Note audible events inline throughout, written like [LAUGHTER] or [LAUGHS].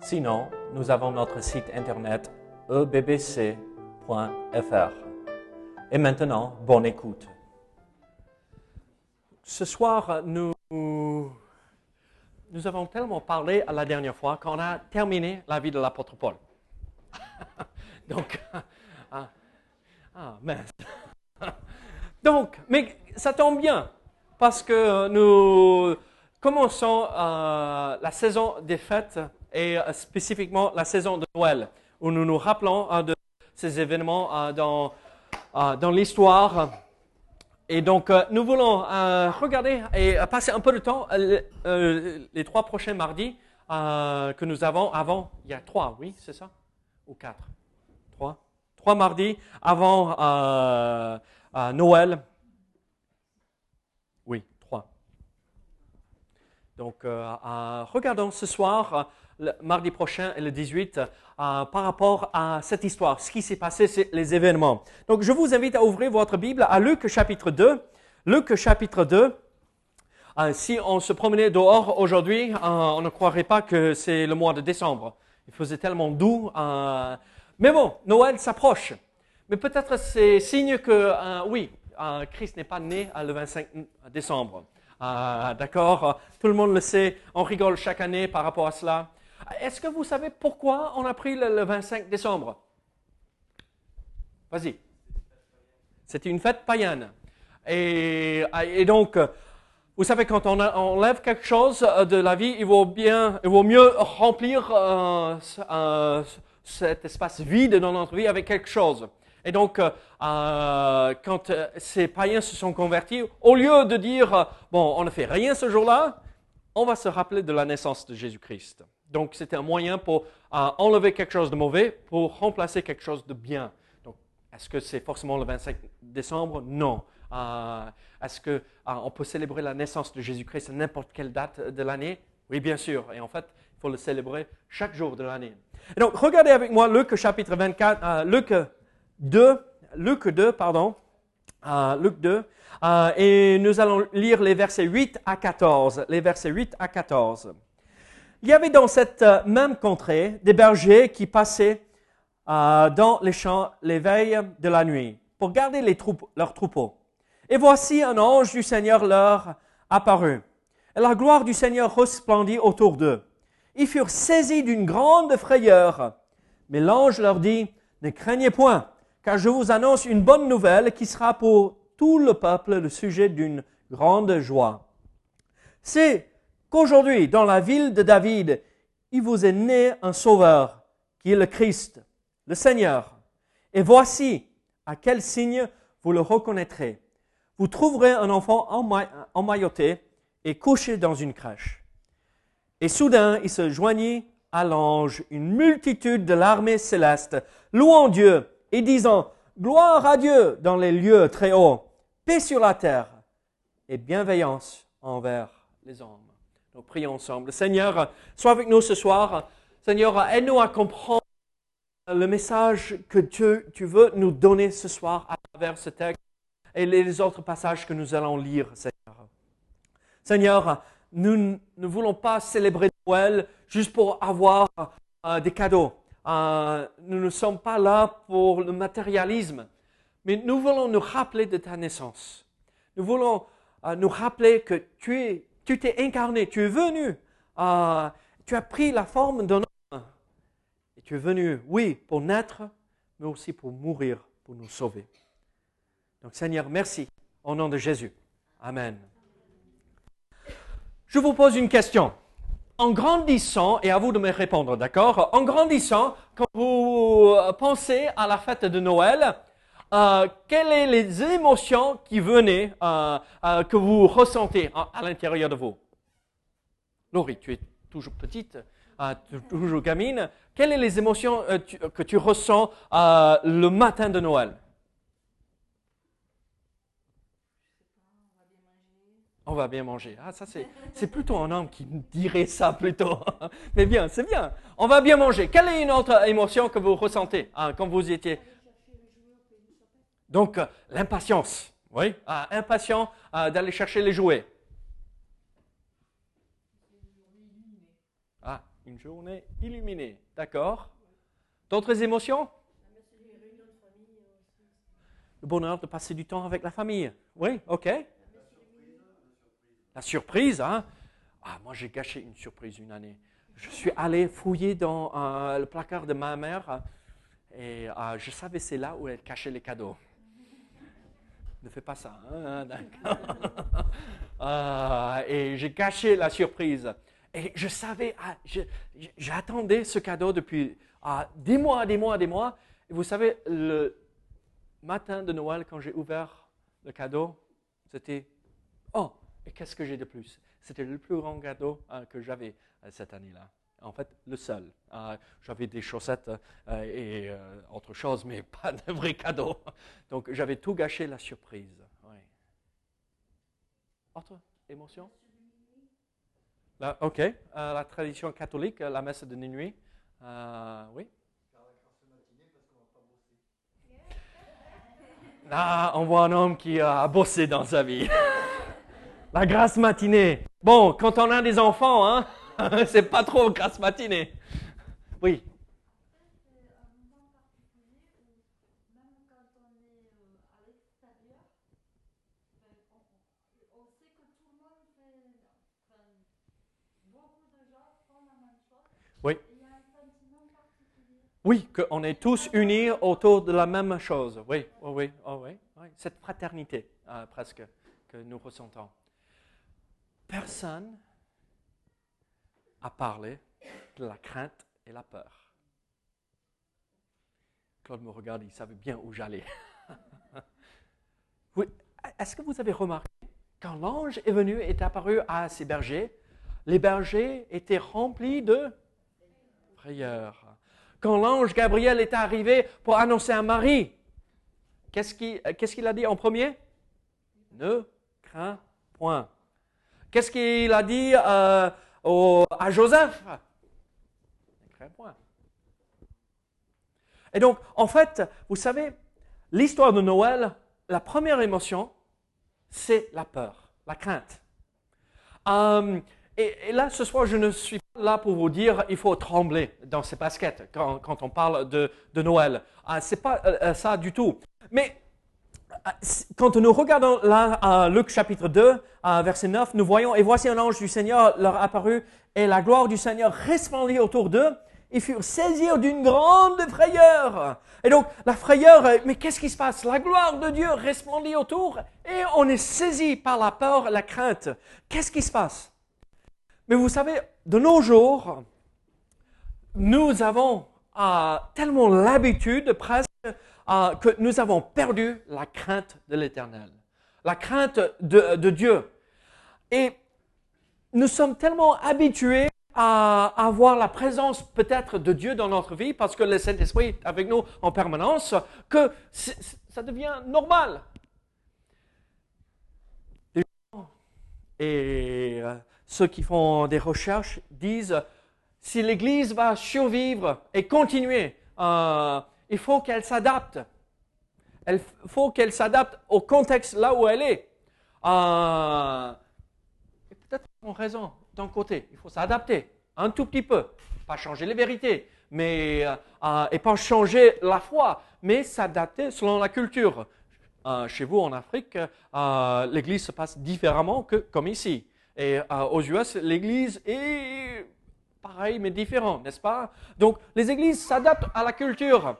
Sinon, nous avons notre site internet ebbc.fr. Et maintenant, bonne écoute. Ce soir, nous, nous avons tellement parlé la dernière fois qu'on a terminé la vie de l'apôtre Paul. [LAUGHS] Donc, ah, ah, mince. [LAUGHS] Donc, mais ça tombe bien parce que nous commençons euh, la saison des fêtes et euh, spécifiquement la saison de Noël, où nous nous rappelons euh, de ces événements dans, dans l'histoire. Et donc, nous voulons regarder et passer un peu de temps les trois prochains mardis que nous avons avant. Il y a trois, oui, c'est ça? Ou quatre? Trois? Trois mardis avant Noël. Donc, euh, euh, regardons ce soir, euh, le mardi prochain et le 18, par rapport à cette histoire, ce qui s'est passé, les événements. Donc, je vous invite à ouvrir votre Bible à Luc chapitre 2. Luc chapitre 2. si on se promenait dehors aujourd'hui, on ne croirait pas que c'est le mois de décembre. Il faisait tellement doux. mais bon, Noël s'approche. Mais peut-être c'est signe que, oui, Christ n'est pas né le 25 décembre. D'accord? Tout le monde le sait, on rigole chaque année par rapport à cela. Est-ce que vous savez pourquoi on a pris le, 25 décembre? Vas-y. C'était une fête païenne. Et, donc, vous savez, quand on enlève quelque chose de la vie, il vaut, bien, il vaut mieux remplir euh, euh, cet espace vide dans notre vie avec quelque chose. Et donc, euh, euh, quand euh, ces païens se sont convertis, au lieu de dire, bon, on ne fait rien ce jour-là, on va se rappeler de la naissance de Jésus-Christ. Donc, c'était un moyen pour enlever quelque chose de mauvais pour remplacer quelque chose de bien. Donc, est-ce que c'est forcément le 25 décembre? Non. est-ce qu'on peut célébrer la naissance de Jésus-Christ à n'importe quelle date de l'année? Oui, bien sûr. Et en fait, il faut le célébrer chaque jour de l'année. donc, regardez avec moi Luc chapitre 24, Luc 2, Luc 2, pardon, euh, Luc 2, euh, et nous allons lire les versets 8 à 14. Les versets 8 à 14. Il y avait dans cette euh, même contrée des bergers qui passaient dans les champs les veilles de la nuit pour garder leurs troupeaux. Et voici un ange du Seigneur leur apparut. Et la gloire du Seigneur resplendit autour d'eux. Ils furent saisis d'une grande frayeur. Mais l'ange leur dit, ne craignez point, car je vous annonce une bonne nouvelle qui sera pour tout le peuple le sujet d'une grande joie. C'est qu'aujourd'hui, dans la ville de David, il vous est né un sauveur, qui est le Christ, le Seigneur. Et voici à quel signe vous le reconnaîtrez. Vous trouverez un enfant emmailloté et couché dans une crèche. Et soudain, il se joignit à l'ange une multitude de l'armée céleste, louant Dieu et disant, Gloire à Dieu dans les lieux très hauts, paix sur la terre et bienveillance envers les hommes. Nous prions ensemble. Seigneur, sois avec nous ce soir. Seigneur, aide-nous à comprendre le message que tu, tu veux nous donner ce soir à travers ce texte et les autres passages que nous allons lire, Seigneur. Seigneur, nous ne voulons pas célébrer Noël juste pour avoir euh, des cadeaux. Euh, nous ne sommes pas là pour le matérialisme, mais nous voulons nous rappeler de ta naissance. Nous voulons euh, nous rappeler que tu es, tu t'es incarné, tu es venu, euh, tu as pris la forme d'un homme. Et tu es venu, oui, pour naître, mais aussi pour mourir, pour nous sauver. Donc Seigneur, merci au nom de Jésus. Amen. Je vous pose une question en grandissant, et à vous de me répondre, d'accord? En grandissant, quand vous pensez à la fête de Noël, euh, quelles sont les émotions qui venaient, euh, que vous ressentez à, l'intérieur de vous? Laurie, tu es toujours petite. euh, toujours gamine, quelles sont les émotions euh, que tu ressens euh, le matin de Noël? On va bien manger. Ah, ça, c'est, plutôt un homme qui dirait ça plutôt. [LAUGHS] Mais bien, c'est bien. On va bien manger. Quelle est une autre émotion que vous ressentez quand vous étiez Donc, euh, l'impatience. Oui, ah, impatient euh, d'aller chercher les jouets. Ah, une journée illuminée. D'accord. D'autres émotions? Le bonheur de passer du temps avec la famille. Oui, ok. La surprise, hein Ah, moi j'ai gâché une surprise une année. Je suis allé fouiller dans euh, le placard de ma mère et euh, je savais c'est là où elle cachait les cadeaux. Ne fais pas ça, hein. [LAUGHS] Ah, et j'ai caché la surprise. Et je savais, ah, j'attendais ce cadeau depuis ah, des mois, des mois, des mois. Et vous savez, le matin de Noël, quand j'ai ouvert le cadeau, c'était Oh, et qu'est-ce que j'ai de plus? C'était le plus grand cadeau euh, que j'avais euh, cette année-là. En fait, le seul. Euh, j'avais des chaussettes euh, et euh, autre chose, mais [LAUGHS] pas de vrai cadeau. Donc, j'avais tout gâché la surprise. Oui. Autre émotion? Là, Ok. Euh, la tradition catholique, la messe de minuit. Oui? Là, [LAUGHS] on voit un homme qui a bossé dans sa vie. [LAUGHS] La grasse matinée. Bon, quand on a des enfants, hein, [LAUGHS] c'est pas trop grasse matinée. Oui. Oui. Oui, qu'on est tous unis autour de la même chose. Oui, oh oui, oh oui, oui. Cette fraternité, euh, presque, que nous ressentons. Personne a parlé de la crainte et la peur. Claude me regarde, il savait bien où j'allais. [LAUGHS] Est-ce que vous avez remarqué, quand l'ange est venu et est apparu à ces bergers, les bergers étaient remplis de frayeur. Quand l'ange Gabriel est arrivé pour annoncer à Marie, qu'est-ce qu'il qu'est-ce qu'il a dit en premier? Ne crains point. Qu'est-ce qu'il a dit euh, au- à Joseph point. Et donc, en fait, vous savez, l'histoire de Noël, la première émotion, c'est la peur, la crainte. Euh, et, et là, ce soir, je ne suis pas là pour vous dire il faut trembler dans ses baskets quand, quand on parle de, de Noël. Ah, c'est pas euh, ça du tout. Mais quand nous regardons là Luc chapitre 2, euh, verset 9, nous voyons Et voici un ange du Seigneur leur apparut, et la gloire du Seigneur resplendit autour d'eux. Ils furent saisis d'une grande frayeur. Et donc, la frayeur, euh, mais qu'est-ce qui se passe? La gloire de Dieu resplendit autour, et on est saisi par la peur, la crainte. Qu'est-ce qui se passe? Mais vous savez, de nos jours, nous avons tellement l'habitude presque que nous avons perdu la crainte de l'éternel, la crainte de, de Dieu. Et nous sommes tellement habitués à avoir la présence peut-être de Dieu dans notre vie parce que le Saint-Esprit est avec nous en permanence que ça devient normal. Et euh, ceux qui font des recherches disent si l'Église va survivre et continuer, euh, il faut qu'elle s'adapte. Il faut qu'elle s'adapte au contexte là où elle est. Euh, peut-être ont raison d'un côté. Il faut s'adapter un tout petit peu. Pas changer les vérités, mais, euh, euh, et pas changer la foi, mais s'adapter selon la culture. Chez vous en Afrique, l'Église se passe différemment que comme ici. Et aux US, l'Église est pareil mais différent, n'est-ce pas? Donc les églises s'adaptent à la culture.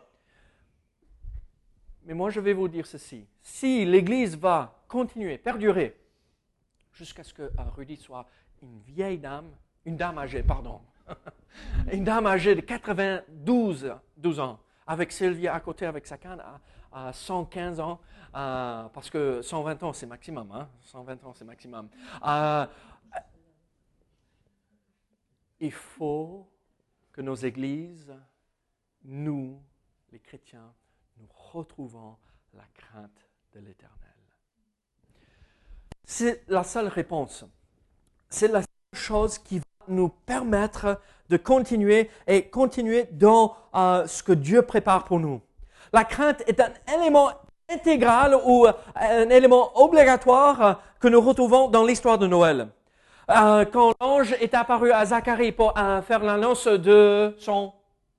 Mais moi je vais vous dire ceci. Si l'Église va continuer, perdurer, jusqu'à ce que euh, Rudy soit une vieille dame, une dame âgée, pardon, [LAUGHS] une dame âgée de 92 12 ans, avec Sylvia à côté avec sa canne à, à 115 ans, euh, parce que 120 ans c'est maximum, hein, 120 ans c'est maximum. Euh, il faut que nos églises, nous, les chrétiens, nous retrouvons la crainte de l'Éternel. C'est la seule réponse. C'est la seule chose qui va nous permettre de continuer et continuer dans euh, ce que Dieu prépare pour nous. La crainte est un élément intégral ou euh, un élément obligatoire que nous retrouvons dans l'histoire de Noël. Euh, quand l'ange est apparu à Zacharie pour faire l'annonce de son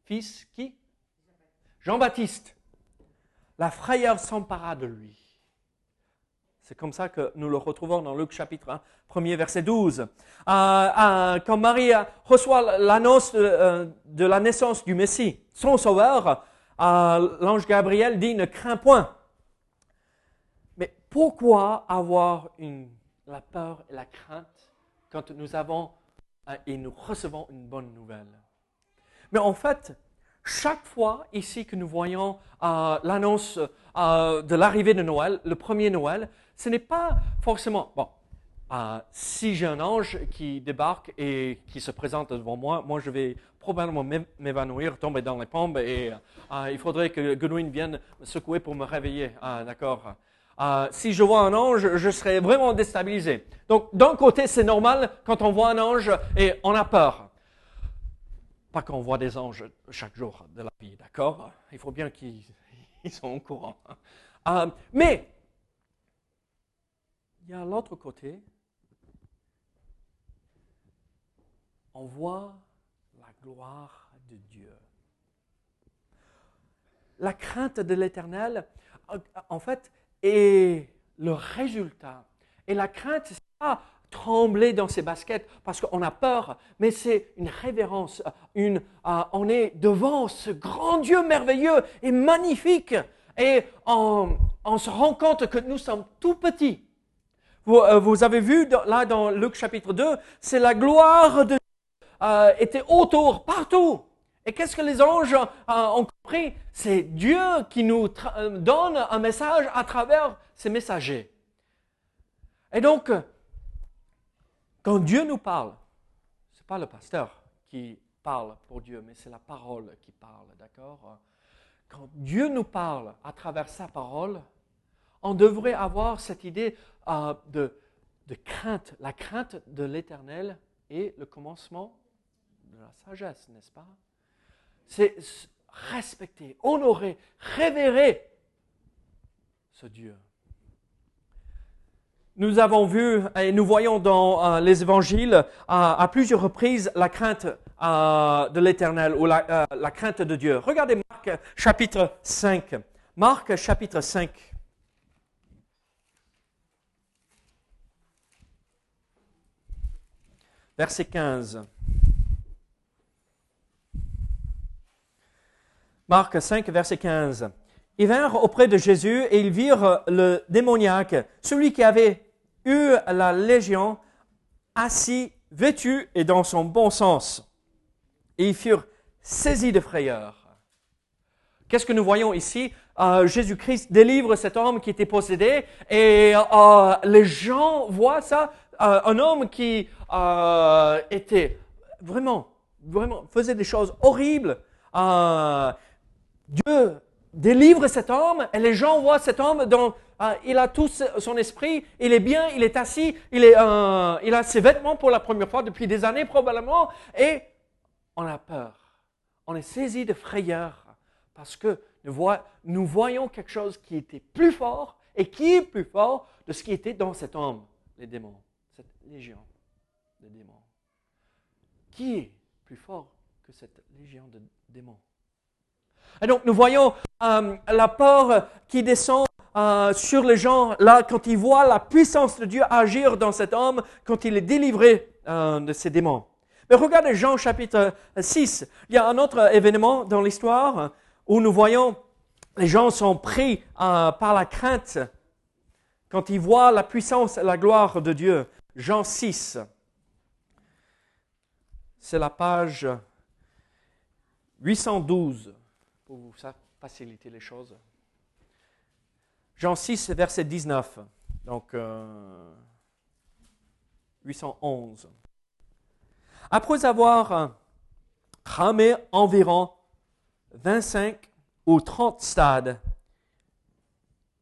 fils, qui? Jean-Baptiste, la frayeur s'empara de lui. C'est comme ça que nous le retrouvons dans Luc chapitre 1, premier verset 12. quand Marie reçoit l'annonce de, de, la naissance du Messie, son sauveur, l'ange Gabriel dit, ne crains point. Mais pourquoi avoir une, la peur et la crainte quand nous avons euh, et nous recevons une bonne nouvelle Mais en fait, chaque fois ici que nous voyons euh, l'annonce euh, de l'arrivée de Noël, le premier Noël, ce n'est pas forcément, bon, si j'ai un ange qui débarque et qui se présente devant moi, moi je vais probablement m'évanouir, tomber dans les pommes et il faudrait que Godwin vienne me secouer pour me réveiller. D'accord euh, si je vois un ange, je serais vraiment déstabilisé. Donc, d'un côté, c'est normal quand on voit un ange et on a peur. Pas qu'on voit des anges chaque jour de la vie, d'accord? Il faut bien qu'ils [LAUGHS] soient au courant. Euh, mais, il y a l'autre côté. On voit la gloire de Dieu. La crainte de l'éternel, en fait, et le résultat. Et la crainte, c'est pas trembler dans ses baskets parce qu'on a peur, mais c'est une révérence. Une, euh, on est devant ce grand Dieu merveilleux et magnifique. Et on, se rend compte que nous sommes tout petits. Vous, euh, avez vu là dans Luc chapitre 2, c'est la gloire de Dieu euh, était autour, partout. Et qu'est-ce que les anges ont compris? C'est Dieu qui nous euh, donne un message à travers ses messagers. Et donc, quand Dieu nous parle, ce n'est pas le pasteur qui parle pour Dieu, mais c'est la parole qui parle, d'accord? Quand Dieu nous parle à travers sa parole, on devrait avoir cette idée euh, de, de crainte. La crainte de l'éternel est le commencement de la sagesse, n'est-ce pas? C'est respecter, honorer, révérer ce Dieu. Nous avons vu et nous voyons dans euh, les évangiles euh, à plusieurs reprises la crainte euh, de l'éternel ou la, la, crainte de Dieu. Regardez Marc chapitre 5. Marc chapitre 5. Verset 15. Marc 5, verset 15. Ils vinrent auprès de Jésus et ils virent le démoniaque, celui qui avait eu la légion, assis, vêtu et dans son bon sens. Et ils furent saisis de frayeur. Qu'est-ce que nous voyons ici? Euh, Jésus-Christ délivre cet homme qui était possédé et euh, les gens voient ça, euh, un homme qui était vraiment, vraiment, faisait des choses horribles. Dieu délivre cet homme et les gens voient cet homme dont euh, il a tout son esprit, il est bien, il est assis, il, euh, il a ses vêtements pour la première fois depuis des années probablement et on a peur. On est saisi de frayeur parce que nous, voyons quelque chose qui était plus fort et qui est plus fort de ce qui était dans cet homme, les démons, cette légion de démons. Qui est plus fort que cette légion de démons? Et donc nous voyons euh, la peur qui descend euh, sur les gens là quand ils voient la puissance de Dieu agir dans cet homme, quand il est délivré euh, de ses démons. Mais regardez Jean chapitre 6. Il y a un autre événement dans l'histoire où nous voyons les gens sont pris par la crainte quand ils voient la puissance et la gloire de Dieu. Jean 6. C'est la page 812 pour vous faciliter les choses. Jean 6, verset 19. Donc, 811. Euh, Après avoir cramé environ 25 ou 30 stades,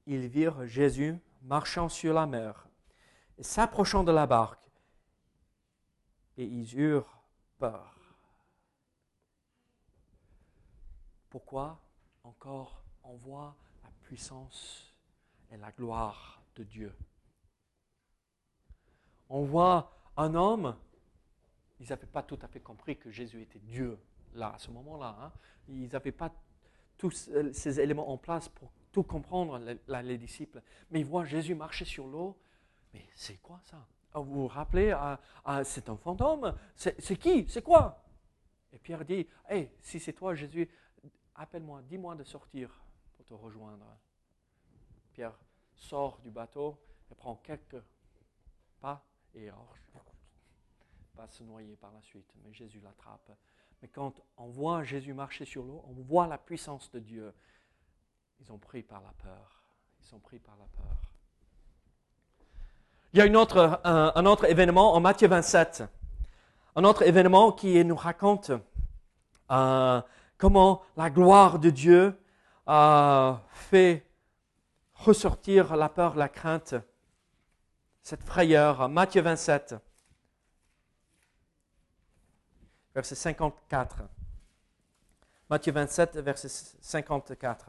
ils virent Jésus marchant sur la mer s'approchant de la barque, et ils eurent peur. Pourquoi encore on voit la puissance et la gloire de Dieu On voit un homme, ils n'avaient pas tout à fait compris que Jésus était Dieu là, à ce moment-là. hein. Ils n'avaient pas tous euh, ces éléments en place pour tout comprendre, les, les disciples. Mais ils voient Jésus marcher sur l'eau. Mais c'est quoi ça? Ah, Vous vous rappelez, ah, ah, c'est un fantôme C'est qui? C'est quoi? Et Pierre dit, Hey, si c'est toi Jésus, appelle-moi, dis-moi de sortir pour te rejoindre. Pierre sort du bateau et prend quelques pas et va se noyer par la suite. Mais Jésus l'attrape. Mais quand on voit Jésus marcher sur l'eau, on voit la puissance de Dieu. Ils ont pris par la peur. Ils sont pris par la peur. Il y a un autre événement en Matthieu 27. Un autre événement qui nous raconte euh, comment la gloire de Dieu euh, fait ressortir la peur, la crainte, cette frayeur. Matthieu 27, verset 54. Matthieu 27, verset 54.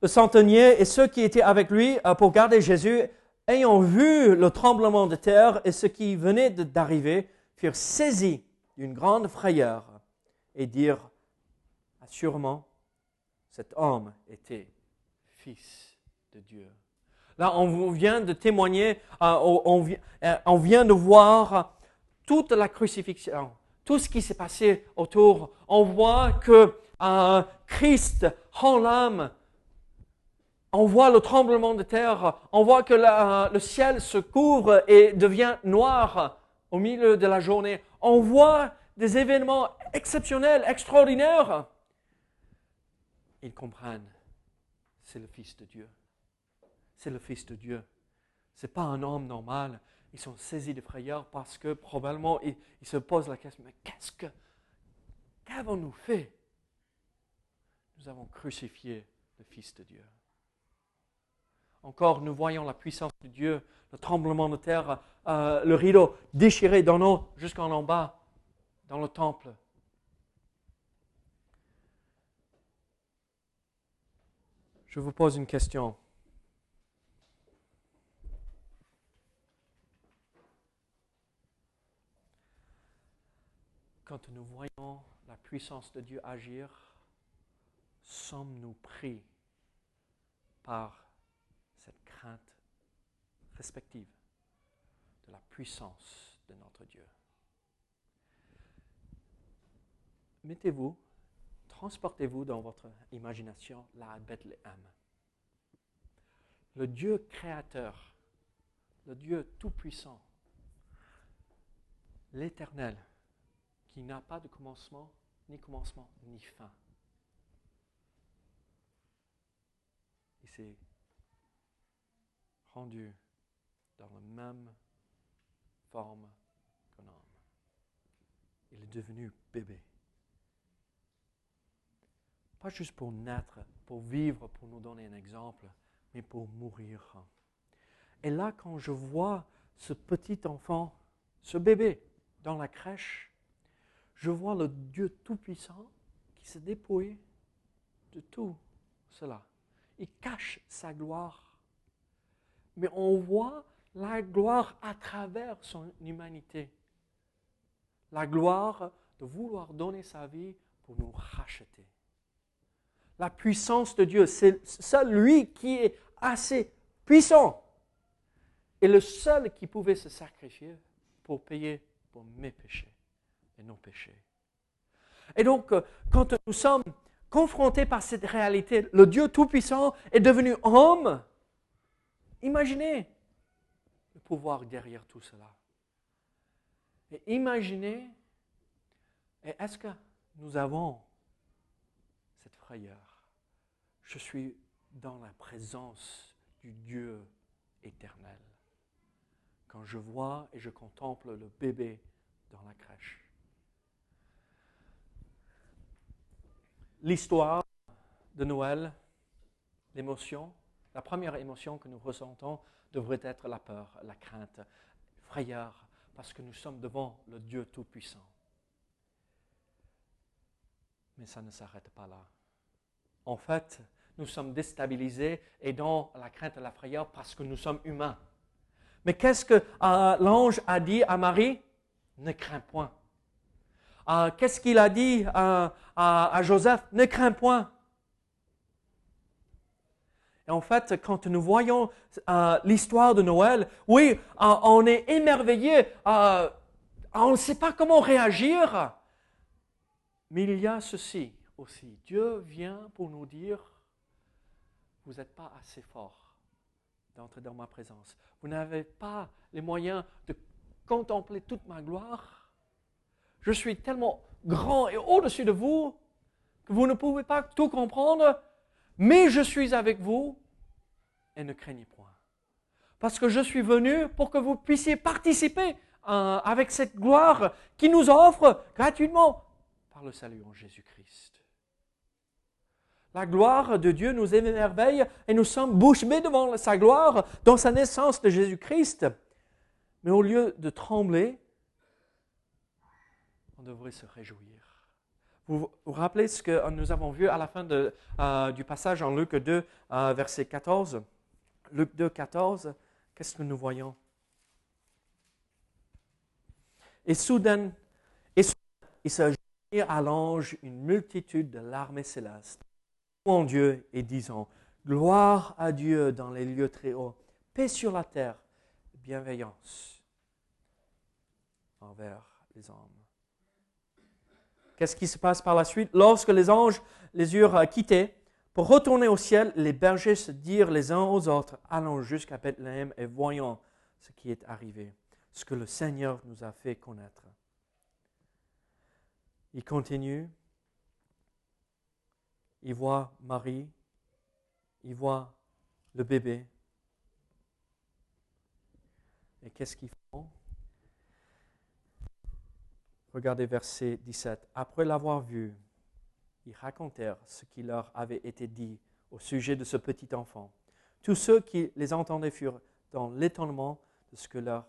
Le centenier et ceux qui étaient avec lui euh, pour garder Jésus, ayant vu le tremblement de terre et ce qui venait d'arriver, furent saisis d'une grande frayeur et dirent assurément, cet homme était fils de Dieu. Là, on vient de témoigner, euh, euh, on vient de voir toute la crucifixion, tout ce qui s'est passé autour. On voit que euh, Christ rend l'âme. On voit le tremblement de terre. On voit que le ciel se couvre et devient noir au milieu de la journée. On voit des événements exceptionnels, extraordinaires. Ils comprennent. C'est le Fils de Dieu. C'est le Fils de Dieu. Ce n'est pas un homme normal. Ils sont saisis de frayeur parce que probablement ils, ils se posent la question, mais qu'est-ce que, qu'avons-nous fait? Nous avons crucifié le Fils de Dieu. Encore, nous voyons la puissance de Dieu, le tremblement de terre, euh, le rideau déchiré d'en haut jusqu'en en bas, dans le temple. Je vous pose une question. Quand nous voyons la puissance de Dieu agir, sommes-nous pris par cette crainte respective de la puissance de notre Dieu? Mettez-vous, transportez-vous dans votre imagination là à Bethléem. Le Dieu créateur, le Dieu tout-puissant, l'éternel, qui n'a pas de commencement, ni commencement, ni fin. Il s'est rendu dans la même forme qu'un homme. Il est devenu bébé. Pas juste pour naître, pour vivre, pour nous donner un exemple, mais pour mourir. Et là, quand je vois ce petit enfant, ce bébé dans la crèche, je vois le Dieu Tout-Puissant qui se dépouille de tout cela. Il cache sa gloire. Mais on voit la gloire à travers son humanité. La gloire de vouloir donner sa vie pour nous racheter. La puissance de Dieu, c'est seul lui qui est assez puissant et le seul qui pouvait se sacrifier pour payer pour mes péchés et nos péchés. Et donc, euh, quand nous sommes confrontés par cette réalité, le Dieu Tout-Puissant est devenu homme. Imaginez le pouvoir derrière tout cela. Et imaginez, est-ce que nous avons cette frayeur? Je suis dans la présence du Dieu éternel. Quand je vois et je contemple le bébé dans la crèche. l'histoire de Noël, l'émotion, la première émotion que nous ressentons devrait être la peur, la crainte, frayeur, parce que nous sommes devant le Dieu Tout-Puissant. Mais ça ne s'arrête pas là. En fait, nous sommes déstabilisés et dans la crainte et la frayeur parce que nous sommes humains. Mais qu'est-ce que euh, l'ange a dit à Marie? Ne crains point. Euh, qu'est-ce qu'il a dit à, à Joseph? Ne crains point. Et en fait, quand nous voyons euh, l'histoire de Noël, oui, on est émerveillé, on ne sait pas comment réagir. Mais il y a ceci aussi. Dieu vient pour nous dire, vous n'êtes pas assez fort d'entrer dans ma présence. Vous n'avez pas les moyens de contempler toute ma gloire. Je suis tellement grand et au-dessus de vous que vous ne pouvez pas tout comprendre, mais je suis avec vous et ne craignez point. Parce que je suis venu pour que vous puissiez participer avec cette gloire qui nous offre gratuitement par le salut en Jésus-Christ. La gloire de Dieu nous émerveille et nous sommes bouche devant sa gloire dans sa naissance de Jésus-Christ. Mais au lieu de trembler, on devrait se réjouir. Vous vous rappelez ce que nous avons vu à la fin euh, du passage en Luc 2, euh, verset 14 Luc 2, 14, qu'est-ce que nous voyons? Et soudain, et soudain il se à l'ange une multitude de l'armée céleste en Dieu et disant, Gloire à Dieu dans les lieux très hauts, paix sur la terre, bienveillance envers les hommes. Qu'est-ce qui se passe par la suite? Lorsque les anges les eurent quittés pour retourner au ciel, les bergers se dirent les uns aux autres, allons jusqu'à Bethléem et voyons ce qui est arrivé, ce que le Seigneur nous a fait connaître. Il continue, il voit Marie, il voit le bébé. Et qu'est-ce qu'ils font? Regardez verset 17. Après l'avoir vu, ils racontèrent ce qui leur avait été dit au sujet de ce petit enfant. Tous ceux qui les entendaient furent dans l'étonnement de ce que leur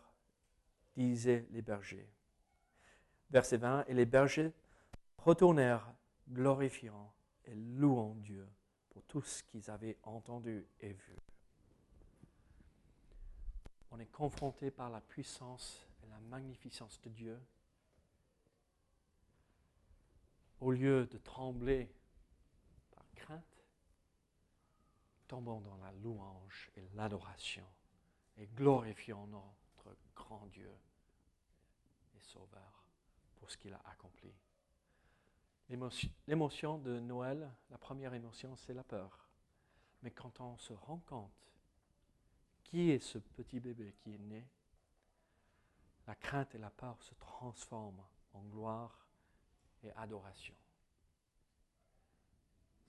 disaient les bergers. Verset 20. Et les bergers retournèrent glorifiant et louant Dieu pour tout ce qu'ils avaient entendu et vu. On est confronté par la puissance et la magnificence de Dieu. Au lieu de trembler par crainte, tombons dans la louange et l'adoration et glorifions notre grand Dieu et Sauveur pour ce qu'il a accompli. L'émotion de Noël, la première émotion, c'est la peur. Mais quand on se rend compte qui est ce petit bébé qui est né, la crainte et la peur se transforment en gloire et adoration.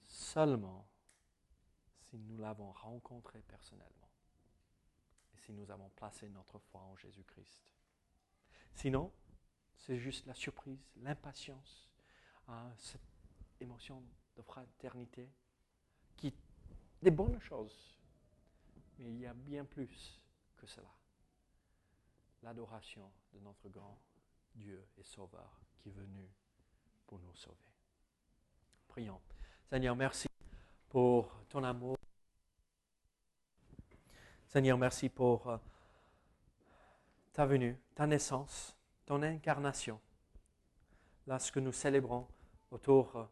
Seulement si nous l'avons rencontré personnellement et si nous avons placé notre foi en Jésus-Christ. Sinon, c'est juste la surprise, l'impatience, cette émotion de fraternité, qui est des bonnes choses. Mais il y a bien plus que cela. L'adoration de notre grand Dieu et Sauveur qui est venu pour nous sauver. Prions. Seigneur, merci pour ton amour. Seigneur, merci pour euh, ta venue, ta naissance, ton incarnation. Là, ce que nous célébrons autour euh,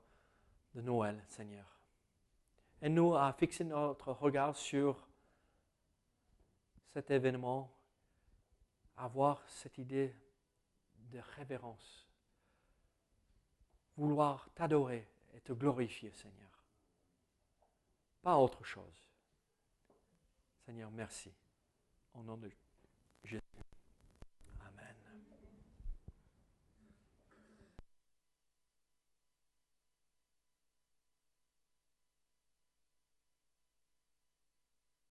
de Noël, Seigneur. Et nous à fixer notre regard sur cet événement, avoir cette idée de révérence, vouloir t'adorer et te glorifier, Seigneur. Pas autre chose. Seigneur, merci. Au nom de Jésus.